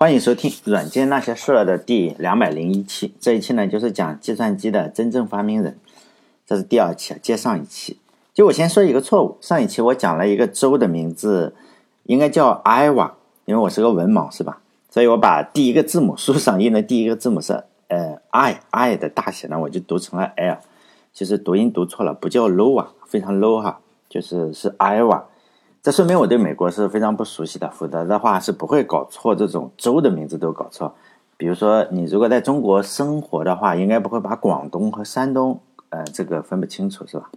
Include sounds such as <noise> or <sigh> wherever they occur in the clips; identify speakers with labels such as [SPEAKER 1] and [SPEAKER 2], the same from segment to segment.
[SPEAKER 1] 欢迎收听《软件那些事儿》的第两百零一期。这一期呢，就是讲计算机的真正发明人。这是第二期，接上一期。就我先说一个错误，上一期我讲了一个州的名字，应该叫 Iowa，因为我是个文盲，是吧？所以我把第一个字母书上印的第一个字母是呃 I I 的大写呢，我就读成了 L。其实读音读错了，不叫 Low 啊，非常 low 哈，就是是 Iowa。这说明我对美国是非常不熟悉的，否则的话是不会搞错这种州的名字都搞错。比如说，你如果在中国生活的话，应该不会把广东和山东，呃，这个分不清楚，是吧？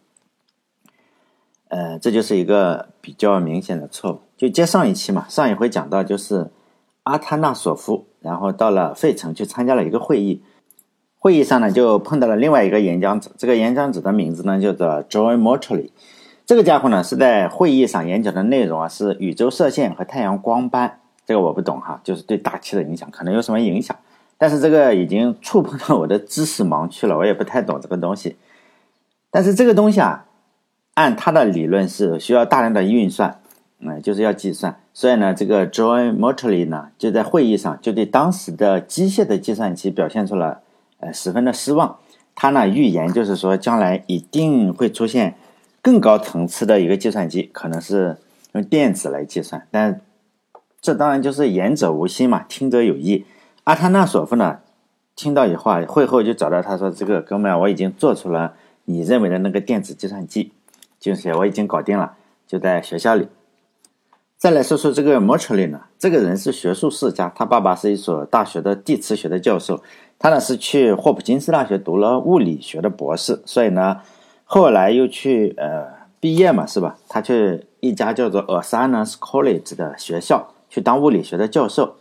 [SPEAKER 1] 呃，这就是一个比较明显的错误。就接上一期嘛，上一回讲到就是阿塔纳索夫，然后到了费城去参加了一个会议，会议上呢就碰到了另外一个演讲者，这个演讲者的名字呢叫做 John Motley。这个家伙呢是在会议上演讲的内容啊是宇宙射线和太阳光斑，这个我不懂哈，就是对大气的影响可能有什么影响，但是这个已经触碰到我的知识盲区了，我也不太懂这个东西。但是这个东西啊，按他的理论是需要大量的运算，嗯，就是要计算，所以呢，这个 John Motley 呢就在会议上就对当时的机械的计算机表现出了呃十分的失望。他呢预言就是说将来一定会出现。更高层次的一个计算机可能是用电子来计算，但这当然就是言者无心嘛，听者有意。阿塔纳索夫呢，听到以后啊，会后就找到他说：“这个哥们，我已经做出了你认为的那个电子计算机，就是我已经搞定了，就在学校里。”再来说说这个莫特利呢，这个人是学术世家，他爸爸是一所大学的地磁学的教授，他呢是去霍普金斯大学读了物理学的博士，所以呢。后来又去呃毕业嘛，是吧？他去一家叫做 Asanas College 的学校去当物理学的教授，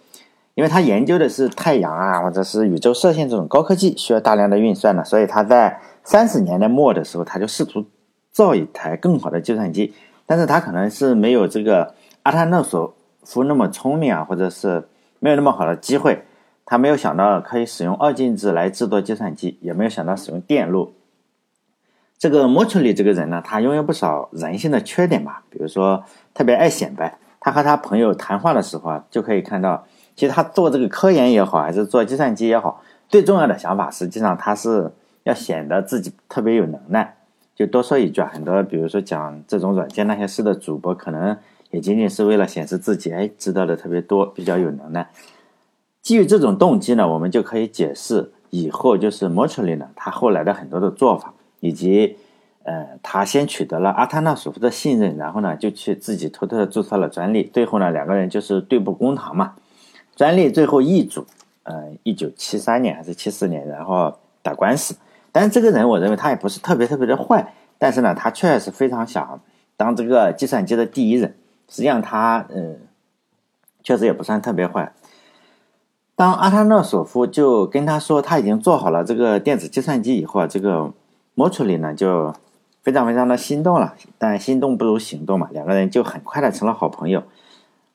[SPEAKER 1] 因为他研究的是太阳啊，或者是宇宙射线这种高科技，需要大量的运算呢，所以他在三十年代末的时候，他就试图造一台更好的计算机，但是他可能是没有这个阿塔诺索夫那么聪明啊，或者是没有那么好的机会，他没有想到可以使用二进制来制作计算机，也没有想到使用电路。这个莫特里这个人呢，他拥有不少人性的缺点吧，比如说特别爱显摆。他和他朋友谈话的时候啊，就可以看到，其实他做这个科研也好，还是做计算机也好，最重要的想法，实际上他是要显得自己特别有能耐。就多说一句啊，很多比如说讲这种软件那些事的主播，可能也仅仅是为了显示自己，哎，知道的特别多，比较有能耐。基于这种动机呢，我们就可以解释以后就是莫特里呢，他后来的很多的做法。以及，呃，他先取得了阿塔纳索夫的信任，然后呢，就去自己偷偷的注册了专利。最后呢，两个人就是对簿公堂嘛，专利最后易主。呃，一九七三年还是七四年，然后打官司。但是这个人，我认为他也不是特别特别的坏，但是呢，他确实非常想当这个计算机的第一人。实际上，他呃，确实也不算特别坏。当阿塔纳索夫就跟他说他已经做好了这个电子计算机以后啊，这个。莫楚里呢就非常非常的心动了，但心动不如行动嘛，两个人就很快的成了好朋友。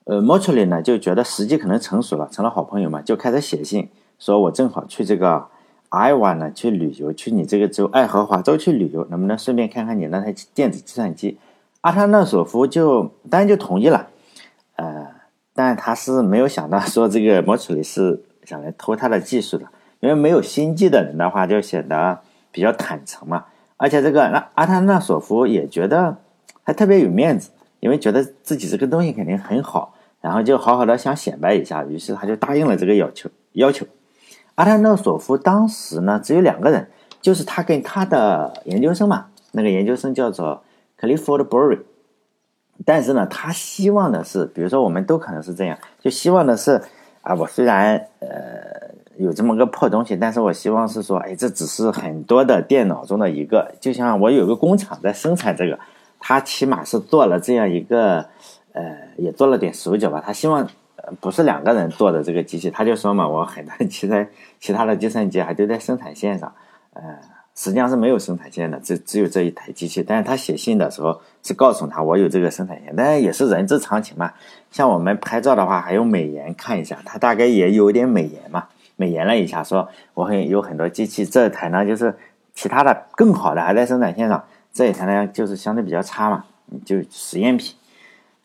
[SPEAKER 1] 呃，莫楚里呢就觉得时机可能成熟了，成了好朋友嘛，就开始写信说：“我正好去这个艾瓦呢去旅游，去你这个州爱荷华州去旅游，能不能顺便看看你那台电子计算机？”阿塔纳索夫就当然就同意了。呃，但他是没有想到说这个莫楚里是想来偷他的技术的，因为没有心计的人的话就显得。比较坦诚嘛，而且这个那阿塔纳索夫也觉得还特别有面子，因为觉得自己这个东西肯定很好，然后就好好的想显摆一下，于是他就答应了这个要求。要求阿塔纳索夫当时呢只有两个人，就是他跟他的研究生嘛，那个研究生叫做 Clifford b u r r y 但是呢他希望的是，比如说我们都可能是这样，就希望的是啊，我虽然呃。有这么个破东西，但是我希望是说，哎，这只是很多的电脑中的一个，就像我有个工厂在生产这个，他起码是做了这样一个，呃，也做了点手脚吧。他希望不是两个人做的这个机器，他就说嘛，我很多其他其他的计算机还都在生产线上，呃，实际上是没有生产线的，只只有这一台机器。但是他写信的时候是告诉他我有这个生产线，但是也是人之常情嘛。像我们拍照的话，还用美颜看一下，他大概也有点美颜嘛。美颜了一下，说我很有很多机器，这台呢就是其他的更好的还在生产线上，这一台呢就是相对比较差嘛，就实验品。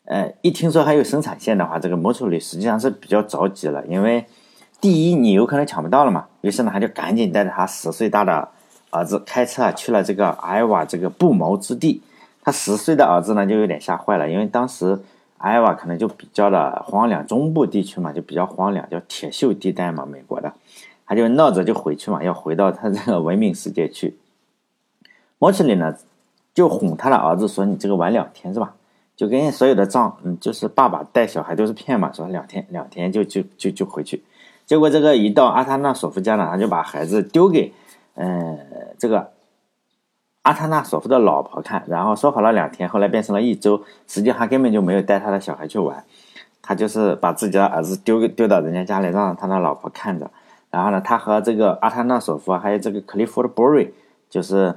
[SPEAKER 1] 呃，一听说还有生产线的话，这个莫楚里实际上是比较着急了，因为第一你有可能抢不到了嘛，于是呢他就赶紧带着他十岁大的儿子开车去了这个艾瓦这个不毛之地。他十岁的儿子呢就有点吓坏了，因为当时艾瓦可能就比较的荒凉，中部地区嘛就比较荒凉，叫铁锈地带嘛，美国的，他就闹着就回去嘛，要回到他这个文明世界去。莫奇里呢就哄他的儿子说：“你这个玩两天是吧？”就跟所有的丈，嗯，就是爸爸带小孩都是骗嘛，说两天两天就就就就回去。结果这个一到阿塔纳索夫家呢，他就把孩子丢给，嗯，这个阿塔纳索夫的老婆看，然后说好了两天，后来变成了一周，实际上根本就没有带他的小孩去玩，他就是把自己的儿子丢丢到人家家里，让他的老婆看着。然后呢，他和这个阿塔纳索夫还有这个克利夫的波瑞，就是。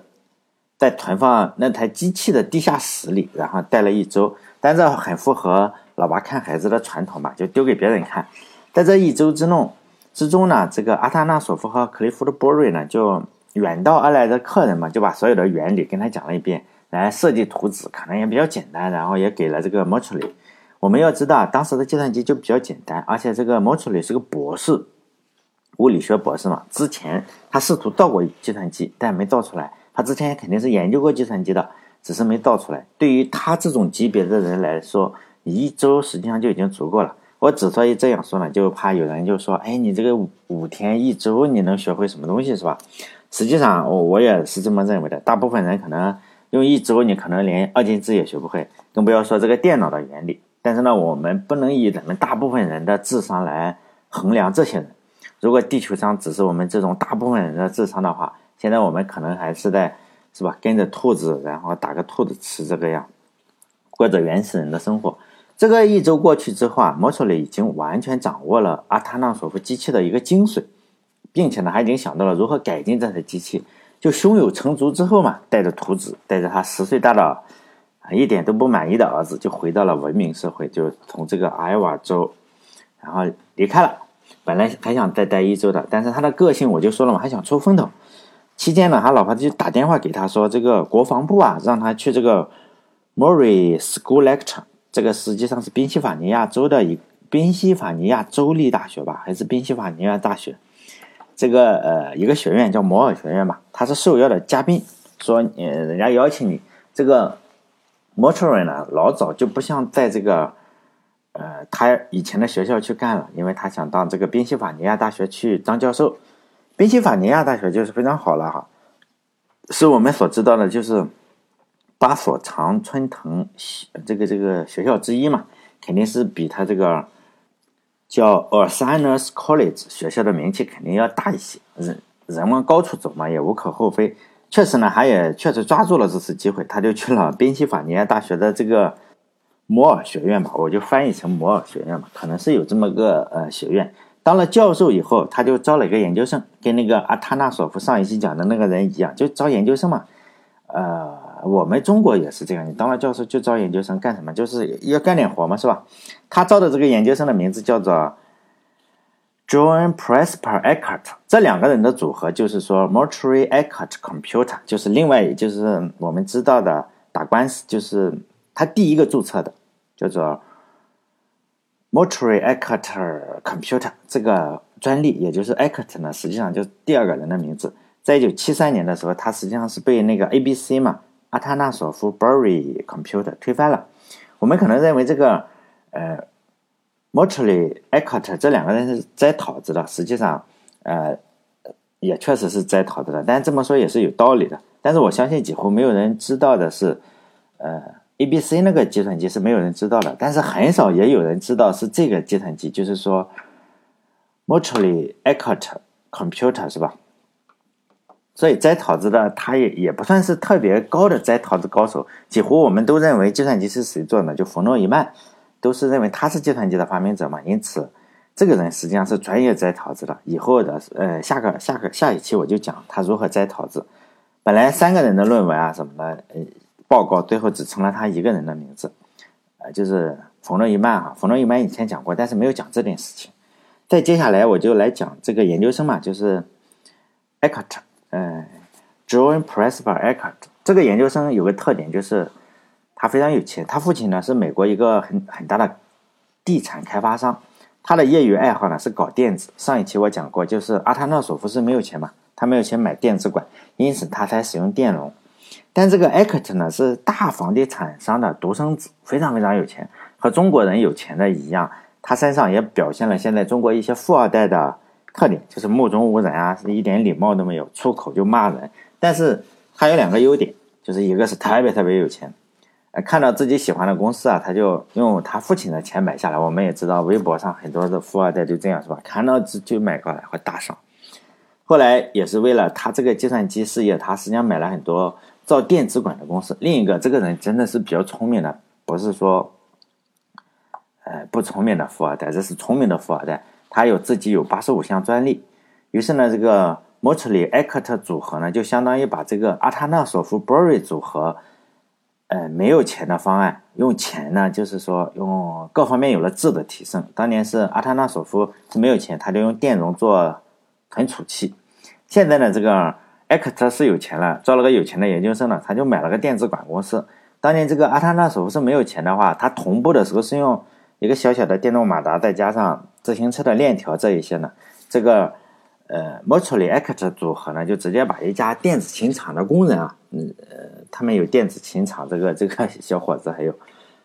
[SPEAKER 1] 在存放那台机器的地下室里，然后待了一周，但这很符合老爸看孩子的传统嘛，就丢给别人看。在这一周之弄，之中呢，这个阿塔纳索夫和克利夫的波瑞呢，就远道而来的客人嘛，就把所有的原理跟他讲了一遍，来设计图纸，可能也比较简单，然后也给了这个莫楚里。我们要知道，当时的计算机就比较简单，而且这个莫楚里是个博士，物理学博士嘛，之前他试图造过计算机，但没造出来。他之前肯定是研究过计算机的，只是没造出来。对于他这种级别的人来说，一周实际上就已经足够了。我之所以这样说呢，就怕有人就说：“哎，你这个五五天一周，你能学会什么东西是吧？”实际上，我我也是这么认为的。大部分人可能用一周，你可能连二进制也学不会，更不要说这个电脑的原理。但是呢，我们不能以咱们大部分人的智商来衡量这些人。如果地球上只是我们这种大部分人的智商的话，现在我们可能还是在，是吧？跟着兔子，然后打个兔子吃这个样，过着原始人的生活。这个一周过去之后啊，莫楚里已经完全掌握了阿塔纳索夫机器的一个精髓，并且呢，还已经想到了如何改进这台机器。就胸有成竹之后嘛，带着图纸，带着他十岁大的啊一点都不满意的儿子，就回到了文明社会，就从这个艾瓦州，然后离开了。本来还想再待一周的，但是他的个性我就说了嘛，还想出风头。期间呢，他老婆就打电话给他说：“这个国防部啊，让他去这个 Murray School Lecture，这个实际上是宾夕法尼亚州的一宾夕法尼亚州立大学吧，还是宾夕法尼亚大学？这个呃一个学院叫摩尔学院吧，他是受邀的嘉宾，说呃人家邀请你。这个 m o r a y 呢，老早就不想在这个呃他以前的学校去干了，因为他想到这个宾夕法尼亚大学去当教授。”宾夕法尼亚大学就是非常好了哈，是我们所知道的，就是八所常春藤这个这个学校之一嘛，肯定是比他这个叫 Ursinus College 学校的名气肯定要大一些。人人往高处走嘛，也无可厚非。确实呢，他也确实抓住了这次机会，他就去了宾夕法尼亚大学的这个摩尔学院吧，我就翻译成摩尔学院嘛，可能是有这么个呃学院。当了教授以后，他就招了一个研究生，跟那个阿塔纳索夫上一期讲的那个人一样，就招研究生嘛。呃，我们中国也是这样，你当了教授就招研究生干什么？就是要干点活嘛，是吧？他招的这个研究生的名字叫做 John Presper Eckert，这两个人的组合就是说 Mortuary Eckert Computer，就是另外就是我们知道的打官司，就是他第一个注册的，叫做。Mortuary Eckert Computer 这个专利，也就是 Eckert 呢，实际上就是第二个人的名字。在一九七三年的时候，他实际上是被那个 ABC 嘛，阿塔纳索夫 Bury Computer 推翻了。我们可能认为这个呃，Mortley Eckert 这两个人是摘桃子的，实际上呃也确实是摘桃子的，但这么说也是有道理的。但是我相信几乎没有人知道的是，呃。A B C 那个计算机是没有人知道的，但是很少也有人知道是这个计算机，就是说 m o t r l y Eckert Computer 是吧？所以摘桃子的他也也不算是特别高的摘桃子高手，几乎我们都认为计算机是谁做的，就冯诺依曼都是认为他是计算机的发明者嘛，因此这个人实际上是专业摘桃子的。以后的呃下个下个下一期我就讲他如何摘桃子。本来三个人的论文啊什么的，呃。报告最后只成了他一个人的名字，呃，就是冯诺依曼哈。冯诺依曼以前讲过，但是没有讲这件事情。再接下来我就来讲这个研究生嘛，就是 Eckert，嗯，John Presper Eckert。这个研究生有个特点就是，他非常有钱。他父亲呢是美国一个很很大的地产开发商。他的业余爱好呢是搞电子。上一期我讲过，就是阿塔纳索夫是没有钱嘛，他没有钱买电子管，因此他才使用电容。但这个 Eckert 呢是大房地产商的独生子，非常非常有钱，和中国人有钱的一样。他身上也表现了现在中国一些富二代的特点，就是目中无人啊，是一点礼貌都没有，出口就骂人。但是他有两个优点，就是一个是特别特别有钱。呃看到自己喜欢的公司啊，他就用他父亲的钱买下来。我们也知道，微博上很多的富二代就这样，是吧？看到就就买过来，会大赏。后来也是为了他这个计算机事业，他实际上买了很多造电子管的公司。另一个，这个人真的是比较聪明的，不是说，呃，不聪明的富二代，这是聪明的富二代。他有自己有八十五项专利。于是呢，这个莫特里艾克特组合呢，就相当于把这个阿塔纳索夫 Bory 组合。呃，没有钱的方案，用钱呢，就是说用各方面有了质的提升。当年是阿塔纳索夫是没有钱，他就用电容做存储器。现在呢，这个艾克特是有钱了，招了个有钱的研究生了，他就买了个电子管公司。当年这个阿塔纳索夫是没有钱的话，他同步的时候是用一个小小的电动马达，再加上自行车的链条这一些呢，这个。呃 m o t o r y Act 组合呢，就直接把一家电子琴厂的工人啊，嗯呃，他们有电子琴厂这个这个 <laughs> 小伙子，还有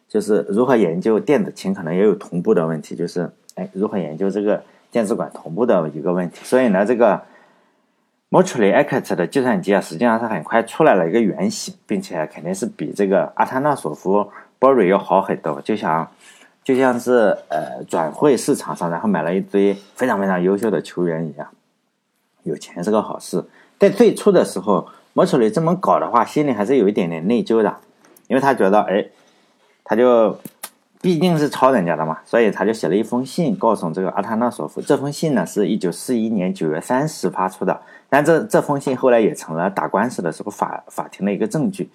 [SPEAKER 1] 就是如何研究电子琴，可能也有同步的问题，就是哎，如何研究这个电子管同步的一个问题。所以呢，这个 m o t o r y Act 的计算机啊，实际上是很快出来了一个原型，并且肯定是比这个阿塔纳索夫 Bory 要好很多。就像就像是呃转会市场上，然后买了一堆非常非常优秀的球员一样。有钱是个好事，在最初的时候，莫楚里这么搞的话，心里还是有一点点内疚的，因为他觉得，哎，他就毕竟是抄人家的嘛，所以他就写了一封信，告诉这个阿塔纳索夫。这封信呢，是一九四一年九月三十发出的，但这这封信后来也成了打官司的时候法法庭的一个证据。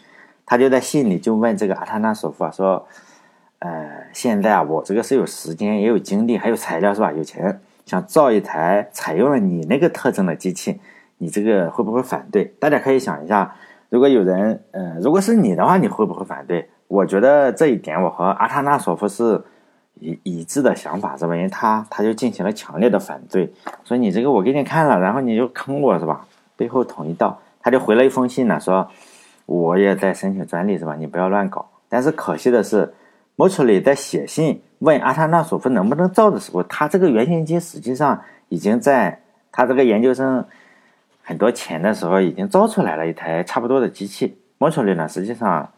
[SPEAKER 1] 他就在信里就问这个阿塔纳索夫啊，说，呃，现在啊，我这个是有时间，也有精力，还有材料，是吧？有钱。想造一台采用了你那个特征的机器，你这个会不会反对？大家可以想一下，如果有人，呃，如果是你的话，你会不会反对？我觉得这一点我和阿塔纳索夫是一一致的想法，是吧？因为他他就进行了强烈的反对，说你这个我给你看了，然后你就坑我是吧？背后捅一刀，他就回了一封信呢，说我也在申请专利是吧？你不要乱搞。但是可惜的是，莫楚里在写信。问阿塔纳索夫能不能造的时候，他这个原型机实际上已经在他这个研究生很多钱的时候已经造出来了一台差不多的机器。莫楚里呢，实际上，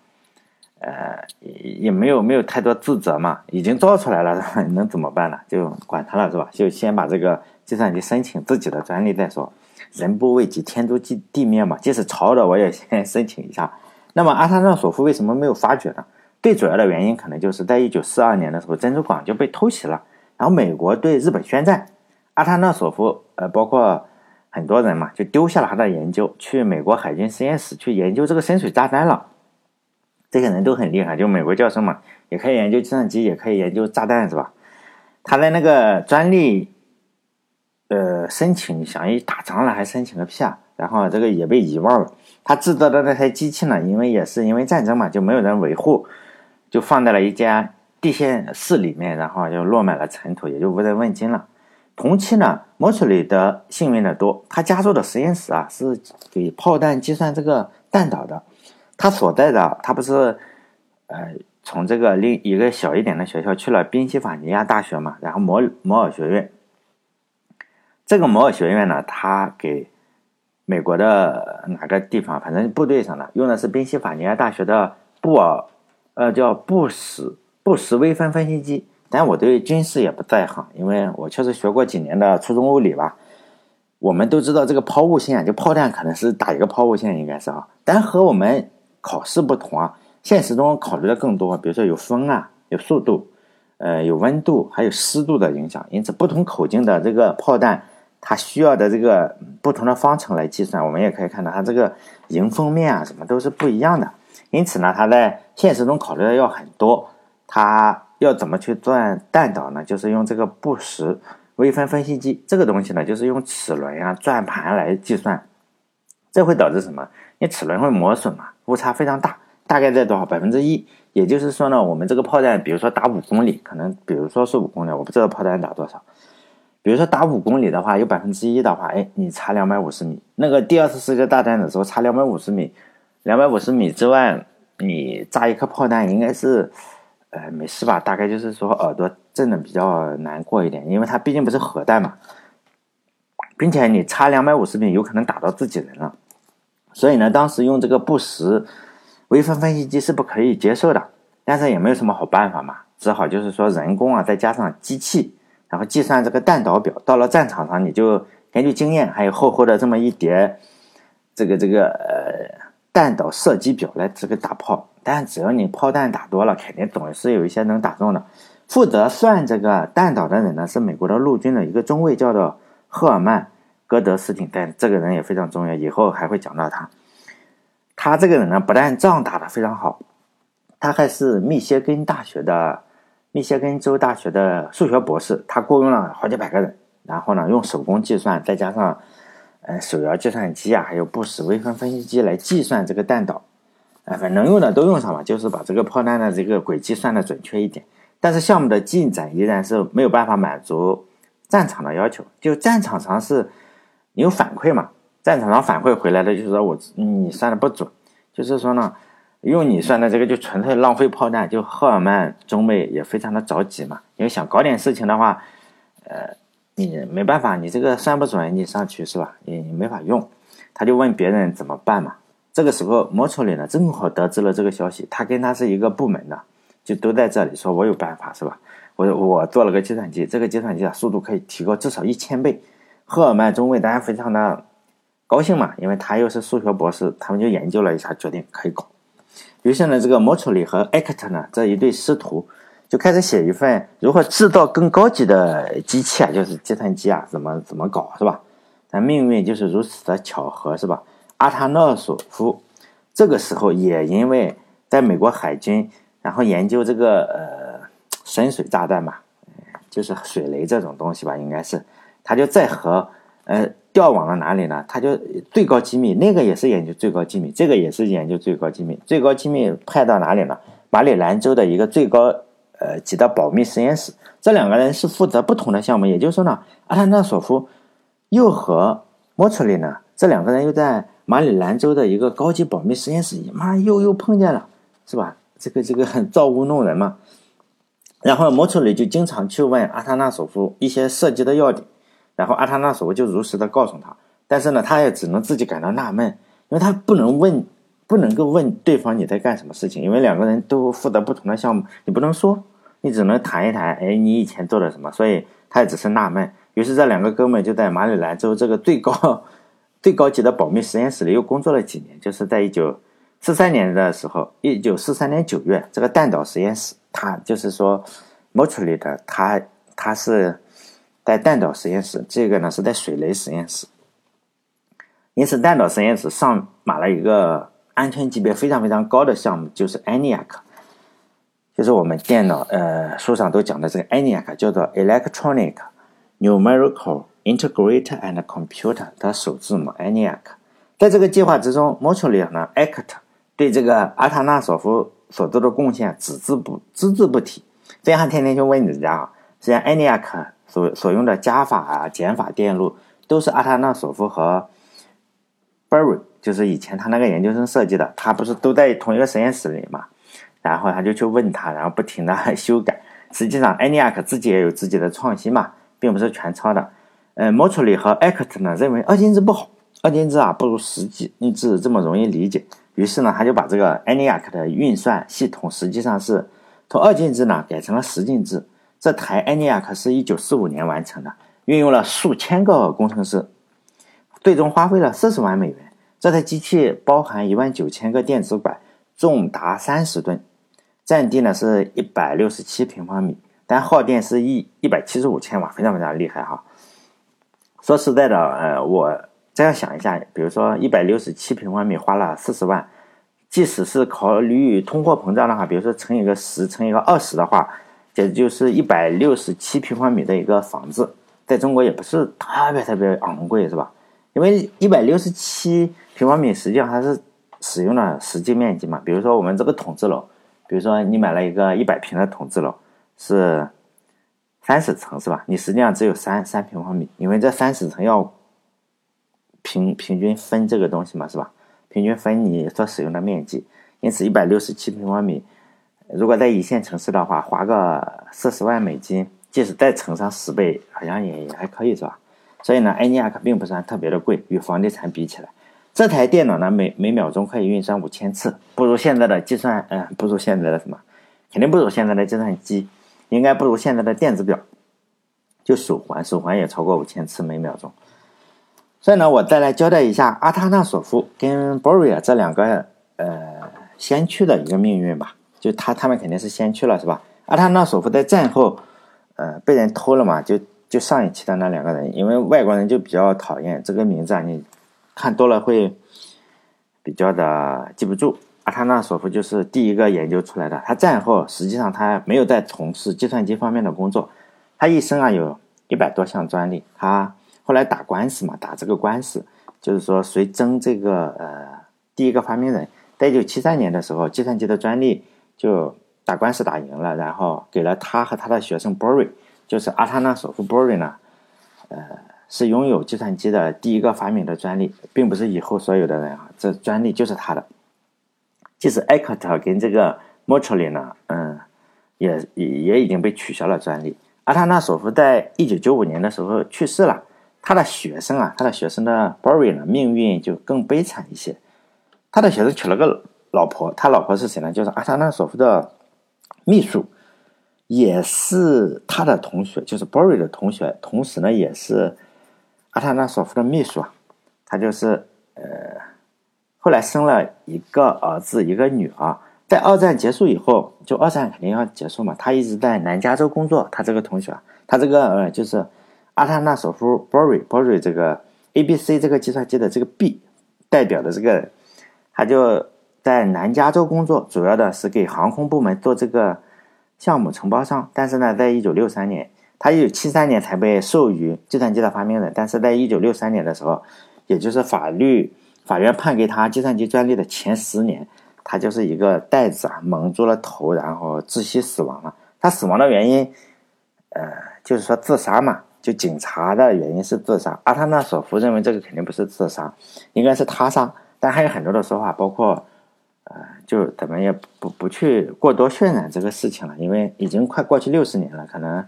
[SPEAKER 1] 呃，也没有没有太多自责嘛，已经造出来了，<laughs> 能怎么办呢？就管他了，是吧？就先把这个计算机申请自己的专利再说。人不为己，天诛地地灭嘛。即使抄的，我也先申请一下。那么阿塔纳索夫为什么没有发觉呢？最主要的原因可能就是在一九四二年的时候，珍珠港就被偷袭了，然后美国对日本宣战，阿塔纳索夫呃，包括很多人嘛，就丢下了他的研究，去美国海军实验室去研究这个深水炸弹了。这些人都很厉害，就美国教授嘛，也可以研究计算机，也可以研究炸弹，是吧？他的那个专利呃申请想一打仗了，还申请个屁啊！然后这个也被遗忘了。他制造的那台机器呢，因为也是因为战争嘛，就没有人维护。就放在了一家地下室里面，然后就落满了尘土，也就无人问津了。同期呢，莫楚里的幸运的多，他加入的实验室啊是给炮弹计算这个弹道的。他所在的他不是呃从这个另一个小一点的学校去了宾夕法尼亚大学嘛，然后摩摩尔学院。这个摩尔学院呢，他给美国的哪个地方，反正部队上的用的是宾夕法尼亚大学的布尔。呃，叫布什布什微分分析机，但我对军事也不在行，因为我确实学过几年的初中物理吧。我们都知道这个抛物线，就炮弹可能是打一个抛物线，应该是啊。但和我们考试不同啊，现实中考虑的更多，比如说有风啊，有速度，呃，有温度，还有湿度的影响。因此，不同口径的这个炮弹，它需要的这个不同的方程来计算。我们也可以看到，它这个迎风面啊，什么都是不一样的。因此呢，它在现实中考虑的要很多。它要怎么去钻弹道呢？就是用这个布什微分分析机，这个东西呢，就是用齿轮啊、转盘来计算。这会导致什么？因为齿轮会磨损嘛，误差非常大。大概在多少百分之一？也就是说呢，我们这个炮弹，比如说打五公里，可能比如说是五公里，我不知道炮弹打多少。比如说打五公里的话，有百分之一的话，哎，你差两百五十米。那个第二次世界大战的时候，差两百五十米，两百五十米之外，你炸一颗炮弹，应该是，呃，没事吧？大概就是说耳朵震的比较难过一点，因为它毕竟不是核弹嘛，并且你差两百五十米，有可能打到自己人了。所以呢，当时用这个不实微分分析机是不可以接受的，但是也没有什么好办法嘛，只好就是说人工啊，再加上机器，然后计算这个弹道表。到了战场上，你就根据经验，还有厚厚的这么一叠这个这个呃弹道射击表来这个打炮。但只要你炮弹打多了，肯定总是有一些能打中的。负责算这个弹道的人呢，是美国的陆军的一个中尉，叫做赫尔曼。戈德斯汀，但这个人也非常重要，以后还会讲到他。他这个人呢，不但仗打得非常好，他还是密歇根大学的密歇根州大学的数学博士。他雇佣了好几百个人，然后呢，用手工计算，再加上呃手摇计算机啊，还有不实微分分析机来计算这个弹道。哎，反正能用的都用上了，就是把这个炮弹的这个轨迹算的准确一点。但是项目的进展依然是没有办法满足战场的要求，就战场上是。你有反馈嘛？战场上反馈回来的就是说我你算的不准，就是说呢，用你算的这个就纯粹浪费炮弹。就赫尔曼中尉也非常的着急嘛，因为想搞点事情的话，呃，你没办法，你这个算不准，你上去是吧？你没法用，他就问别人怎么办嘛。这个时候莫楚里呢正好得知了这个消息，他跟他是一个部门的，就都在这里说，我有办法是吧？我我做了个计算机，这个计算机啊速度可以提高至少一千倍。赫尔曼中尉当然非常的高兴嘛，因为他又是数学博士，他们就研究了一下，决定可以搞。于是呢，这个莫楚里和艾克特呢这一对师徒就开始写一份如何制造更高级的机器啊，就是计算机啊，怎么怎么搞是吧？但命运就是如此的巧合是吧？阿塔诺索夫这个时候也因为在美国海军，然后研究这个呃深水炸弹嘛，就是水雷这种东西吧，应该是。他就在和呃调往了哪里呢？他就最高机密，那个也是研究最高机密，这个也是研究最高机密。最高机密派到哪里呢？马里兰州的一个最高呃级的保密实验室。这两个人是负责不同的项目，也就是说呢，阿特纳索夫又和莫楚里呢，这两个人又在马里兰州的一个高级保密实验室，妈又又碰见了，是吧？这个这个造物弄人嘛。然后莫楚里就经常去问阿塔纳索夫一些设计的要点。然后阿塔纳索夫就如实的告诉他，但是呢，他也只能自己感到纳闷，因为他不能问，不能够问对方你在干什么事情，因为两个人都负责不同的项目，你不能说，你只能谈一谈，哎，你以前做了什么，所以他也只是纳闷。于是这两个哥们就在马里兰州这个最高、<laughs> 最高级的保密实验室里又工作了几年，就是在一九四三年的时候，一九四三年九月，这个弹道实验室，他就是说，莫楚里的他他是。在弹道实验室，这个呢是在水雷实验室。因此，弹道实验室上马了一个安全级别非常非常高的项目，就是 ENIAC，就是我们电脑呃书上都讲的这个 ENIAC，叫做 Electronic Numerical Integrator and Computer 的首字母 ENIAC。在这个计划之中，莫楚里呢，ACT 对这个阿塔纳索夫所做的贡献只字不只字不提，这样天天就问人家啊，实际上 ENIAC。所所用的加法啊、减法电路都是阿塔纳索夫和 Berry，就是以前他那个研究生设计的。他不是都在同一个实验室里嘛？然后他就去问他，然后不停的 <laughs> 修改。实际上，ENIAC 自己也有自己的创新嘛，并不是全抄的。呃，莫楚里和 ACT 呢认为二进制不好，二进制啊不如十进制这么容易理解。于是呢，他就把这个 ENIAC 的运算系统实际上是从二进制呢改成了十进制。这台 ENIAC 是一九四五年完成的，运用了数千个工程师，最终花费了四十万美元。这台机器包含一万九千个电子管，重达三十吨，占地呢是一百六十七平方米，但耗电是一一百七十五千瓦，非常非常厉害哈。说实在的，呃，我这样想一下，比如说一百六十七平方米花了四十万，即使是考虑通货膨胀的话，比如说乘以个十，乘以个二十的话。这就是一百六十七平方米的一个房子，在中国也不是特别特别昂贵，是吧？因为一百六十七平方米实际上还是使用的实际面积嘛。比如说我们这个筒子楼，比如说你买了一个一百平的筒子楼，是三十层是吧？你实际上只有三三平方米，因为这三十层要平平均分这个东西嘛，是吧？平均分你所使用的面积，因此一百六十七平方米，如果在一线城市的话，花个四十万美金，即使再乘上十倍，好像也也还可以是吧？所以呢，埃尼亚克并不算特别的贵，与房地产比起来，这台电脑呢，每每秒钟可以运算五千次，不如现在的计算，嗯，不如现在的什么，肯定不如现在的计算机，应该不如现在的电子表，就手环，手环也超过五千次每秒钟。所以呢，我再来交代一下阿塔纳索夫跟博瑞亚这两个呃先驱的一个命运吧，就他他们肯定是先驱了，是吧？阿塔纳索夫在战后，呃，被人偷了嘛，就。就上一期的那两个人，因为外国人就比较讨厌这个名字啊，你看多了会比较的记不住。阿塔纳索夫就是第一个研究出来的。他战后实际上他没有在从事计算机方面的工作，他一生啊有一百多项专利。他后来打官司嘛，打这个官司就是说谁争这个呃第一个发明人。在一九七三年的时候，计算机的专利就打官司打赢了，然后给了他和他的学生波瑞。就是阿塔纳索夫波瑞呢，呃，是拥有计算机的第一个发明的专利，并不是以后所有的人啊，这专利就是他的。即使艾克特跟这个莫特里呢，嗯，也也已经被取消了专利。阿塔纳索夫在一九九五年的时候去世了，他的学生啊，他的学生的波瑞呢，命运就更悲惨一些。他的学生娶了个老婆，他老婆是谁呢？就是阿塔纳索夫的秘书。也是他的同学，就是 Bory 的同学，同时呢，也是阿塔纳索夫的秘书啊。他就是呃，后来生了一个儿子，一个女儿。在二战结束以后，就二战肯定要结束嘛，他一直在南加州工作。他这个同学，他这个呃，就是阿塔纳索夫 Bory，Bory 这个 A B C 这个计算机的这个 B 代表的这个，他就在南加州工作，主要的是给航空部门做这个。项目承包商，但是呢，在一九六三年，他一九七三年才被授予计算机的发明人，但是在一九六三年的时候，也就是法律法院判给他计算机专利的前十年，他就是一个袋子啊蒙住了头，然后窒息死亡了。他死亡的原因，呃，就是说自杀嘛，就警察的原因是自杀。阿塔纳索夫认为这个肯定不是自杀，应该是他杀，但还有很多的说法，包括。就咱们也不不去过多渲染这个事情了，因为已经快过去六十年了，可能，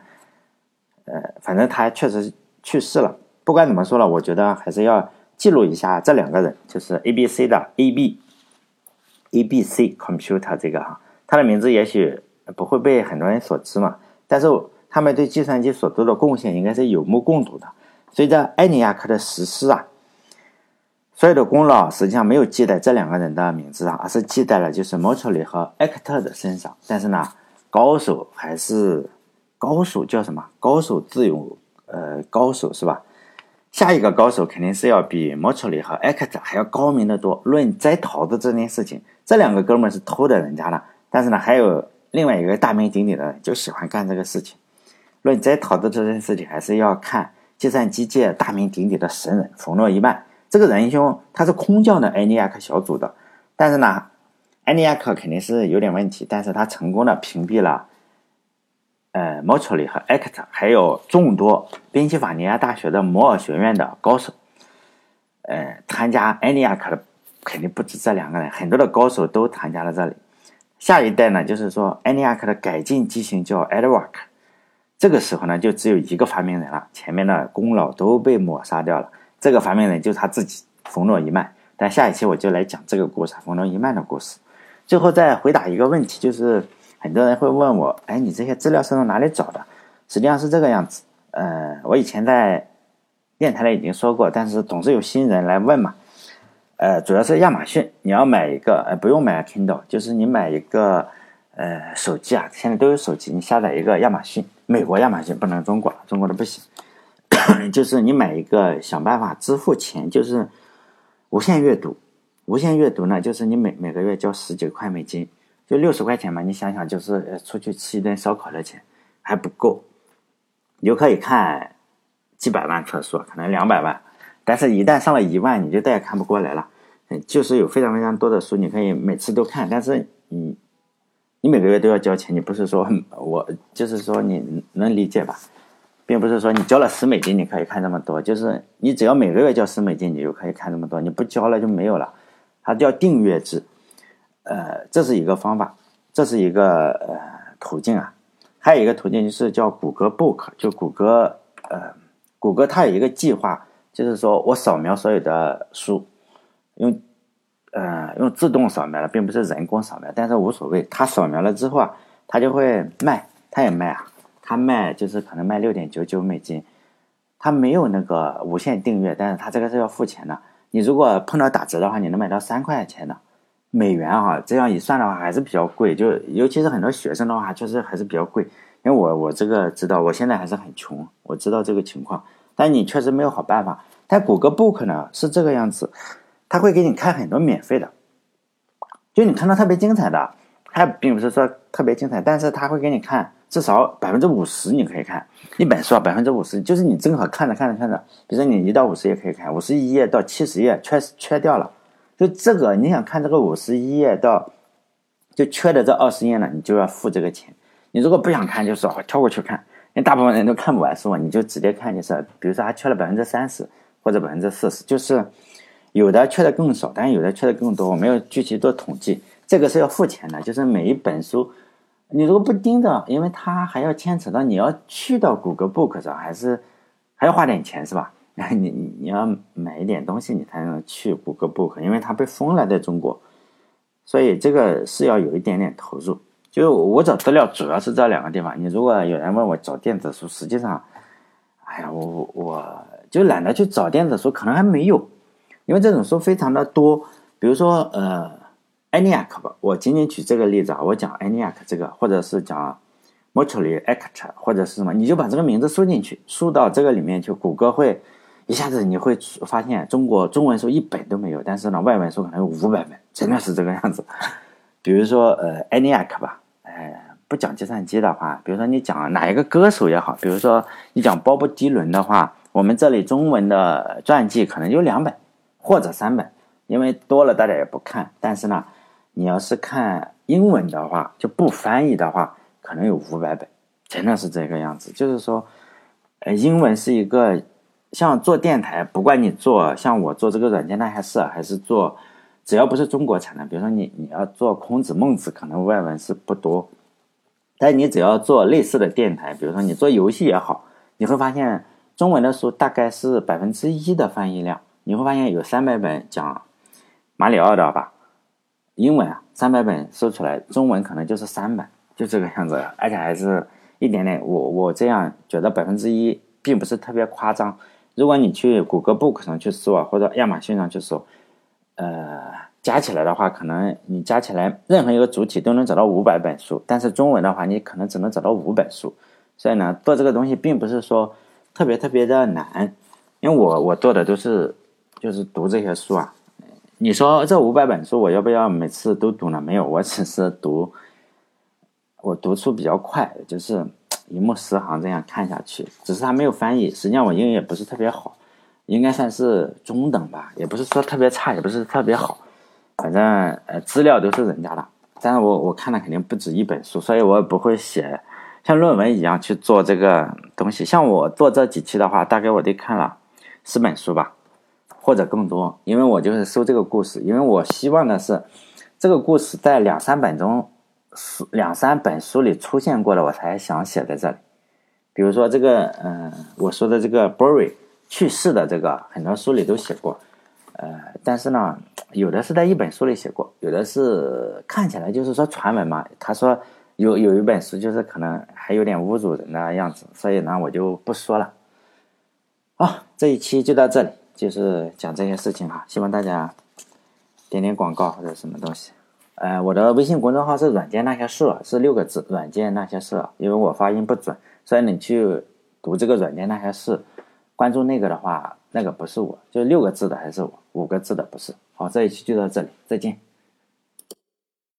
[SPEAKER 1] 呃，反正他确实去世了。不管怎么说了，我觉得还是要记录一下这两个人，就是 A B C 的 A B，A B C Computer 这个哈，他的名字也许不会被很多人所知嘛，但是他们对计算机所做的贡献应该是有目共睹的。随着埃尼亚克的实施啊。所有的功劳实际上没有记在这两个人的名字上，而是记在了就是莫特里和埃克特的身上。但是呢，高手还是高手，叫什么？高手自有呃高手是吧？下一个高手肯定是要比莫特里和埃克特还要高明的多。论摘桃子这件事情，这两个哥们是偷的人家的，但是呢，还有另外一个大名鼎鼎的就喜欢干这个事情。论摘桃子这件事情，还是要看计算机界大名鼎鼎的神人冯诺依曼。这个仁兄他是空降的埃尼亚克小组的，但是呢，埃尼亚克肯定是有点问题，但是他成功的屏蔽了，呃，莫特里和埃克特，还有众多宾夕法尼亚大学的摩尔学院的高手，呃，参加埃尼亚克的肯定不止这两个人，很多的高手都参加了这里。下一代呢，就是说埃尼亚克的改进机型叫 Edward，这个时候呢，就只有一个发明人了，前面的功劳都被抹杀掉了。这个发明人就是他自己，冯诺依曼。但下一期我就来讲这个故事，冯诺依曼的故事。最后再回答一个问题，就是很多人会问我，哎，你这些资料是从哪里找的？实际上是这个样子。呃，我以前在电台里已经说过，但是总是有新人来问嘛。呃，主要是亚马逊，你要买一个，呃，不用买 Kindle，就是你买一个，呃，手机啊，现在都有手机，你下载一个亚马逊，美国亚马逊不能中国，中国的不行。就是你买一个，想办法支付钱，就是无限阅读。无限阅读呢，就是你每每个月交十几块美金，就六十块钱嘛。你想想，就是出去吃一顿烧烤的钱还不够，你就可以看几百万册书，可能两百万。但是，一旦上了一万，你就再也看不过来了。就是有非常非常多的书，你可以每次都看，但是你你每个月都要交钱，你不是说我就是说你能理解吧？并不是说你交了十美金你可以看这么多，就是你只要每个月交十美金，你就可以看这么多，你不交了就没有了。它叫订阅制，呃，这是一个方法，这是一个呃途径啊。还有一个途径就是叫谷歌 Book，就谷歌呃，谷歌它有一个计划，就是说我扫描所有的书，用呃用自动扫描的，并不是人工扫描，但是无所谓，它扫描了之后啊，它就会卖，它也卖啊。他卖就是可能卖六点九九美金，他没有那个无限订阅，但是他这个是要付钱的。你如果碰到打折的话，你能买到三块钱的美元哈，这样一算的话还是比较贵。就尤其是很多学生的话，确实还是比较贵。因为我我这个知道，我现在还是很穷，我知道这个情况。但你确实没有好办法。但谷歌 Book 呢是这个样子，他会给你看很多免费的，就你看到特别精彩的，他并不是说特别精彩，但是他会给你看。至少百分之五十你可以看一本书啊，百分之五十就是你正好看着看着看着，比如说你一到五十页可以看，五十一页到七十页缺缺掉了，就这个你想看这个五十一页到就缺的这二十页呢，你就要付这个钱。你如果不想看，就是跳过去看，因为大部分人都看不完书嘛，你就直接看就是，比如说还缺了百分之三十或者百分之四十，就是有的缺的更少，但是有的缺的更多，我没有具体做统计，这个是要付钱的，就是每一本书。你如果不盯着，因为它还要牵扯到你要去到谷歌 Book 上，还是还要花点钱是吧？<laughs> 你你你要买一点东西，你才能去谷歌 Book，因为它被封了在中国，所以这个是要有一点点投入。就是我找资料主要是这两个地方。你如果有人问我找电子书，实际上，哎呀，我我就懒得去找电子书，可能还没有，因为这种书非常的多，比如说呃。ENIAC 吧，我仅仅举这个例子啊，我讲 ENIAC 这个，或者是讲 Motley Act，或者是什么，你就把这个名字输进去，输到这个里面去，谷歌会一下子你会发现中国中文书一本都没有，但是呢，外文书可能有五百本，真的是这个样子。比如说呃 ENIAC 吧，哎，不讲计算机的话，比如说你讲哪一个歌手也好，比如说你讲鲍勃迪伦的话，我们这里中文的传记可能就两本或者三本，因为多了大家也不看，但是呢。你要是看英文的话，就不翻译的话，可能有五百本，真的是这个样子。就是说，呃，英文是一个像做电台，不管你做像我做这个软件那些事，还是做，只要不是中国产的，比如说你你要做孔子孟子，可能外文是不多，但你只要做类似的电台，比如说你做游戏也好，你会发现中文的书大概是百分之一的翻译量，你会发现有三百本讲马里奥的吧。英文啊，三百本搜出来，中文可能就是三本，就这个样子，<laughs> 而且还是一点点。我我这样觉得百分之一并不是特别夸张。如果你去谷歌 Book 上去搜啊，或者亚马逊上去搜，呃，加起来的话，可能你加起来任何一个主体都能找到五百本书，但是中文的话，你可能只能找到五本书。所以呢，做这个东西并不是说特别特别的难，因为我我做的都是就是读这些书啊。你说这五百本书我要不要每次都读呢？没有，我只是读，我读书比较快，就是一目十行这样看下去。只是它没有翻译，实际上我英语也不是特别好，应该算是中等吧，也不是说特别差，也不是特别好。反正呃资料都是人家的，但是我我看的肯定不止一本书，所以我也不会写像论文一样去做这个东西。像我做这几期的话，大概我得看了十本书吧。或者更多，因为我就是收这个故事，因为我希望的是，这个故事在两三本中，两三本书里出现过了，我才想写在这里。比如说这个，嗯，我说的这个 Bory 去世的这个，很多书里都写过，呃，但是呢，有的是在一本书里写过，有的是看起来就是说传闻嘛。他说有有一本书就是可能还有点侮辱人的样子，所以呢，我就不说了。好，这一期就到这里。就是讲这些事情哈，希望大家点点广告或者什么东西。呃，我的微信公众号是“软件那些事”，是六个字，“软件那些事”。因为我发音不准，所以你去读这个“软件那些事”，关注那个的话，那个不是我，就六个字的还是我，五个字的不是。好，这一期就到这里，再见。